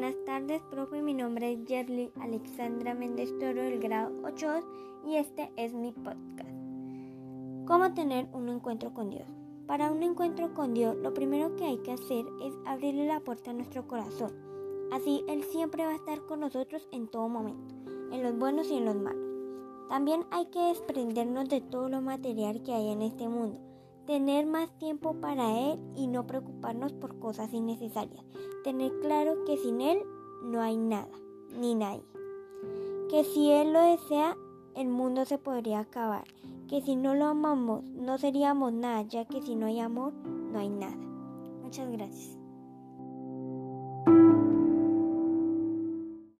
tardes, profe. Mi nombre es Yerly Alexandra Méndez Toro del grado 8 y este es mi podcast. ¿Cómo tener un encuentro con Dios? Para un encuentro con Dios, lo primero que hay que hacer es abrirle la puerta a nuestro corazón. Así Él siempre va a estar con nosotros en todo momento, en los buenos y en los malos. También hay que desprendernos de todo lo material que hay en este mundo tener más tiempo para Él y no preocuparnos por cosas innecesarias. Tener claro que sin Él no hay nada, ni nadie. Que si Él lo desea, el mundo se podría acabar. Que si no lo amamos, no seríamos nada, ya que si no hay amor, no hay nada. Muchas gracias.